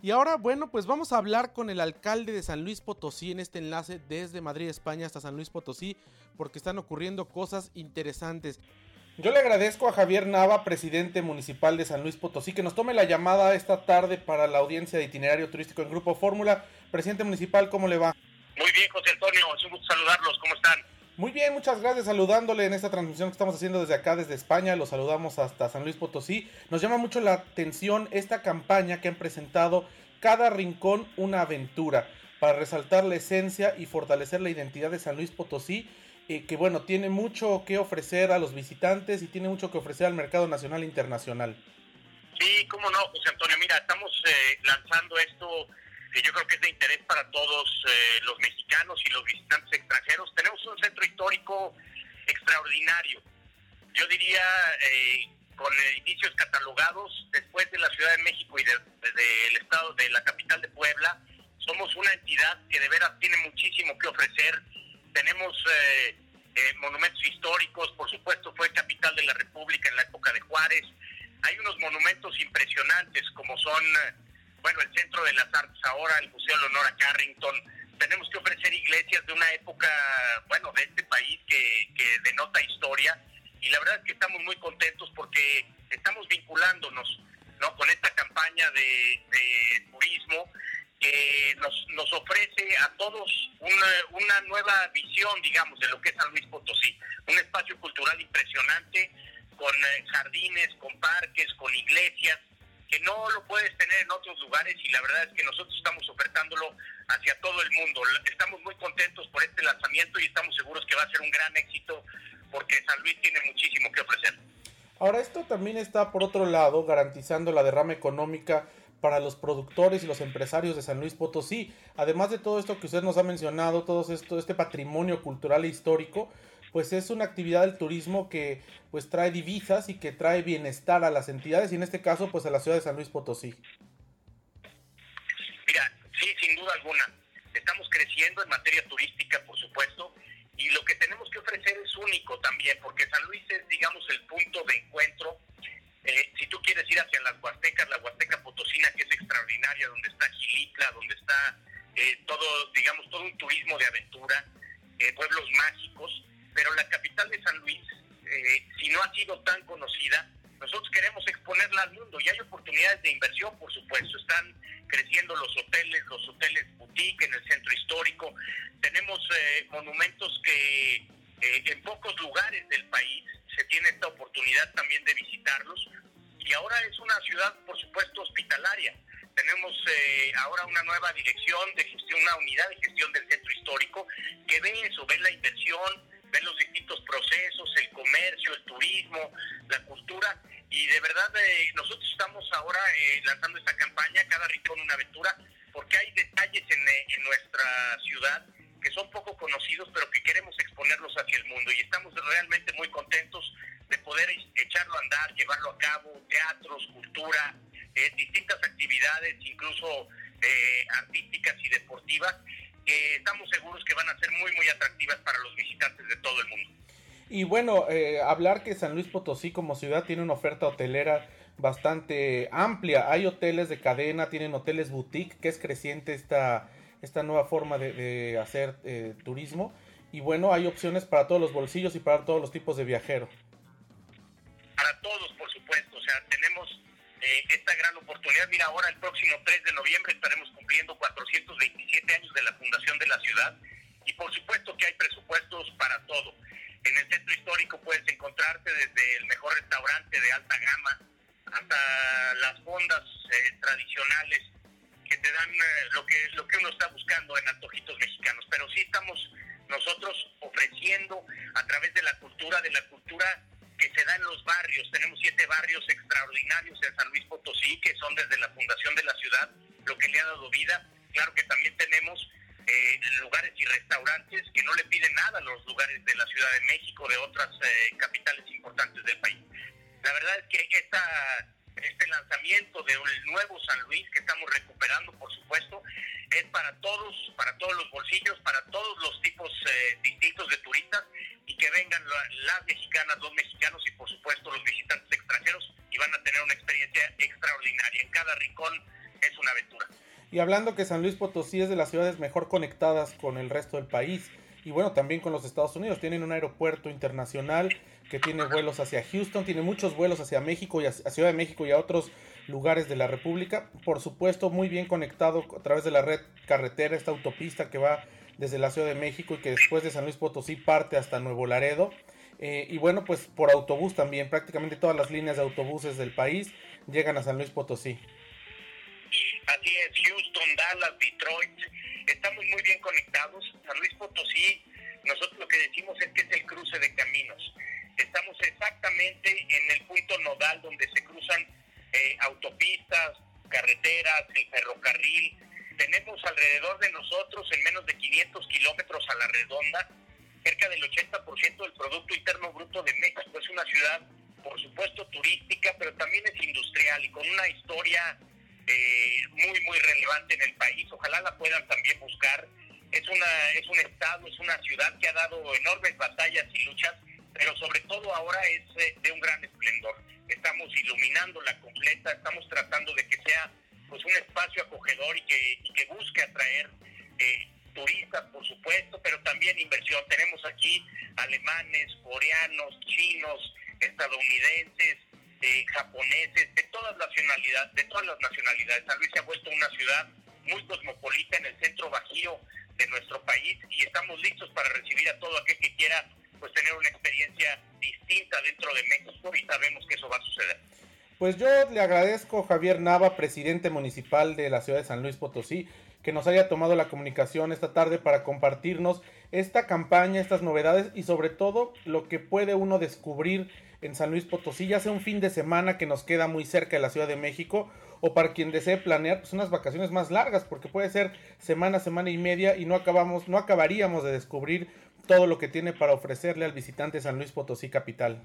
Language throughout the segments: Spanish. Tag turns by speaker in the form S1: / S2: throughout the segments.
S1: Y ahora, bueno, pues vamos a hablar con el alcalde de San Luis Potosí en este enlace desde Madrid, España hasta San Luis Potosí, porque están ocurriendo cosas interesantes. Yo le agradezco a Javier Nava, presidente municipal de San Luis Potosí, que nos tome la llamada esta tarde para la audiencia de itinerario turístico en Grupo Fórmula. Presidente municipal, ¿cómo le va?
S2: Muy bien, José Antonio, es un gusto saludarlos, ¿cómo están?
S1: Muy bien, muchas gracias saludándole en esta transmisión que estamos haciendo desde acá, desde España. Los saludamos hasta San Luis Potosí. Nos llama mucho la atención esta campaña que han presentado Cada Rincón una aventura para resaltar la esencia y fortalecer la identidad de San Luis Potosí, eh, que bueno, tiene mucho que ofrecer a los visitantes y tiene mucho que ofrecer al mercado nacional e internacional.
S2: Sí, cómo no, José Antonio. Mira, estamos eh, lanzando esto que yo creo que es de interés para todos eh, los mexicanos y los visitantes extranjeros. Tenemos un centro histórico extraordinario. Yo diría, eh, con edificios catalogados, después de la Ciudad de México y del de, estado de la capital de Puebla, somos una entidad que de veras tiene muchísimo que ofrecer. Tenemos eh, monumentos históricos, por supuesto fue capital de la República en la época de Juárez. Hay unos monumentos impresionantes como son bueno, el Centro de las Artes ahora, el Museo Leonora Carrington. Tenemos que ofrecer iglesias de una época, bueno, de este país que, que denota historia. Y la verdad es que estamos muy contentos porque estamos vinculándonos ¿no? con esta campaña de, turismo que nos, nos ofrece a todos una, una nueva visión, digamos, de lo que es San Luis Potosí. Un espacio cultural impresionante con eh, jardines, con parques, con iglesias que no lo puedes tener en otros lugares y la verdad es que nosotros estamos ofertándolo hacia todo el mundo. Estamos muy contentos por este lanzamiento y estamos seguros que va a ser un gran éxito porque San Luis tiene muchísimo que ofrecer.
S1: Ahora, esto también está, por otro lado, garantizando la derrama económica para los productores y los empresarios de San Luis Potosí. Además de todo esto que usted nos ha mencionado, todo esto, este patrimonio cultural e histórico, pues es una actividad del turismo que pues trae divisas y que trae bienestar a las entidades y en este caso pues a la ciudad de San Luis Potosí.
S2: Mira, sí, sin duda alguna. Estamos creciendo en materia turística, por supuesto, y lo que tenemos que ofrecer es único también, porque San Luis es, digamos, el punto de encuentro. Eh, si tú quieres ir hacia las Huastecas, la Huasteca Potosina, que es extraordinaria, donde está Gilitla, donde está eh, todo, digamos, todo un turismo de aventura, eh, pueblos mágicos, pero la capital de San Luis, eh, si no ha sido tan conocida, nosotros queremos exponerla al mundo y hay oportunidades de inversión, por supuesto. Están creciendo los hoteles, los hoteles boutique en el centro histórico. Tenemos eh, monumentos que eh, en pocos lugares del país se tiene esta oportunidad también de visitarlos. Y ahora es una ciudad, por supuesto, hospitalaria. Tenemos ahora una nueva dirección de gestión, una unidad de gestión del centro histórico que ve eso, ve la inversión, ven los distintos procesos, el comercio, el turismo, la cultura. Y de verdad eh, nosotros estamos ahora eh, lanzando esta campaña, Cada Rincón una aventura, porque hay detalles en, eh, en nuestra ciudad que son poco conocidos, pero que queremos exponerlos hacia el mundo. Y estamos realmente muy contentos de poder echarlo a andar, llevarlo a cabo, teatros, cultura, distintas actividades, incluso artísticas y deportivas, que estamos seguros que van a ser muy, muy atractivas para los visitantes de todo el mundo.
S1: Y bueno, eh, hablar que San Luis Potosí como ciudad tiene una oferta hotelera bastante amplia. Hay hoteles de cadena, tienen hoteles boutique, que es creciente esta, esta nueva forma de, hacer eh, turismo. Y bueno, hay opciones para todos los bolsillos y para todos los tipos de viajeros.
S2: Mira, ahora el próximo 3 de noviembre estaremos cumpliendo 427 años de la fundación de la ciudad y por supuesto que hay presupuestos para todo. En el centro histórico puedes encontrarte desde el mejor restaurante de alta gama hasta las fondas eh, tradicionales que te dan eh, lo que lo que uno está buscando en antojitos mexicanos. Pero sí estamos nosotros ofreciendo a través de la cultura, de la cultura que se da en los barrios. Tenemos siete barrios extraordinarios en San Luis Potosí, que son desde la fundación de la ciudad, lo que le ha dado vida. Claro que también tenemos eh, lugares y restaurantes que no le piden nada a los lugares de la Ciudad de México, de otras eh, capitales importantes del país. La verdad es que esta, este lanzamiento de un nuevo San Luis que estamos recuperando, por supuesto, es para todos, para todos los bolsillos, para todos los tipos eh, distintos de turistas que vengan las mexicanas, los mexicanos y por supuesto los visitantes extranjeros y van a tener una experiencia extraordinaria. En cada rincón es una aventura.
S1: Y hablando que San Luis Potosí es de las ciudades mejor conectadas con el resto del país y bueno, también con los Estados Unidos. Tienen un aeropuerto internacional que tiene vuelos hacia Houston, tiene muchos vuelos hacia México y a Ciudad de México y a otros lugares de la República. Por supuesto, muy bien conectado a través de la red carretera, esta autopista que va desde la Ciudad de México y que después de San Luis Potosí parte hasta Nuevo Laredo. Eh, y bueno, pues por autobús también, prácticamente todas las líneas de autobuses del país llegan a San Luis Potosí.
S2: Así es, Houston, Dallas, Detroit, estamos muy bien conectados. San Luis Potosí, nosotros lo que decimos es que es el cruce de caminos. Estamos exactamente en el punto nodal donde se cruzan eh, autopistas, carreteras, el ferrocarril. Tenemos alrededor de nosotros, en menos de 500 kilómetros a la redonda, cerca del 80% del Producto Interno Bruto de México. Es una ciudad, por supuesto, turística, pero también es industrial y con una historia eh, muy, muy relevante en el país. Ojalá la puedan también buscar. Es, una, es un estado, es una ciudad que ha dado enormes batallas y luchas, pero sobre todo ahora es eh, de un gran esplendor. Estamos iluminando la completa, estamos tratando de que sea pues un espacio acogedor y que, y que busque atraer eh, turistas, por supuesto, pero también inversión. Tenemos aquí alemanes, coreanos, chinos, estadounidenses, eh, japoneses, de todas nacionalidades, de todas las nacionalidades. San Luis se ha vuelto una ciudad muy cosmopolita en el centro bajío de nuestro país y estamos listos para recibir a todo aquel que quiera pues tener una experiencia distinta dentro de México y sabemos que eso va a suceder.
S1: Pues yo le agradezco Javier Nava, presidente municipal de la ciudad de San Luis Potosí, que nos haya tomado la comunicación esta tarde para compartirnos esta campaña, estas novedades y sobre todo lo que puede uno descubrir en San Luis Potosí, ya sea un fin de semana que nos queda muy cerca de la Ciudad de México o para quien desee planear pues unas vacaciones más largas porque puede ser semana, semana y media y no acabamos no acabaríamos de descubrir todo lo que tiene para ofrecerle al visitante San Luis Potosí capital.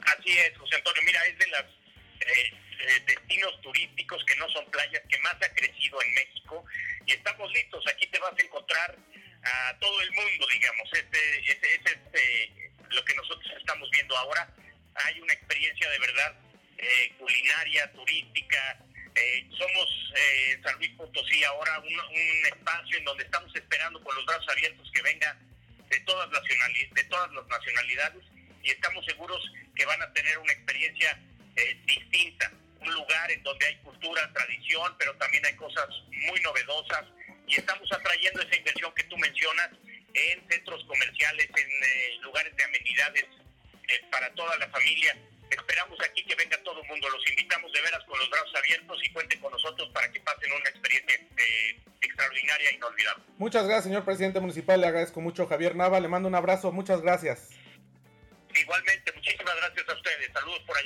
S2: Así es, José Antonio, mira, es de los eh, eh, destinos turísticos que no son playas que más ha crecido en México y estamos listos, aquí te vas a encontrar a todo el mundo, digamos, este, este, este, este lo que nosotros estamos viendo ahora. Hay una experiencia de verdad eh, culinaria, turística. Eh, somos eh, San Luis Potosí ahora un, espacio en donde estamos esperando con los brazos abiertos que venga de todas, de todas las nacionalidades y estamos seguros que van a tener una experiencia distinta, un lugar en donde hay cultura, tradición, pero también hay cosas muy novedosas y estamos atrayendo esa inversión que tú mencionas en centros comerciales, en eh, lugares de amenidades eh, para toda la familia. Esperamos aquí que venga todo el mundo. Los invitamos de veras con los brazos abiertos y cuenten con nosotros para que pasen una experiencia eh, extraordinaria e inolvidable.
S1: Muchas gracias, señor presidente municipal. Le agradezco mucho, Javier Nava. Le mando un abrazo. Muchas gracias.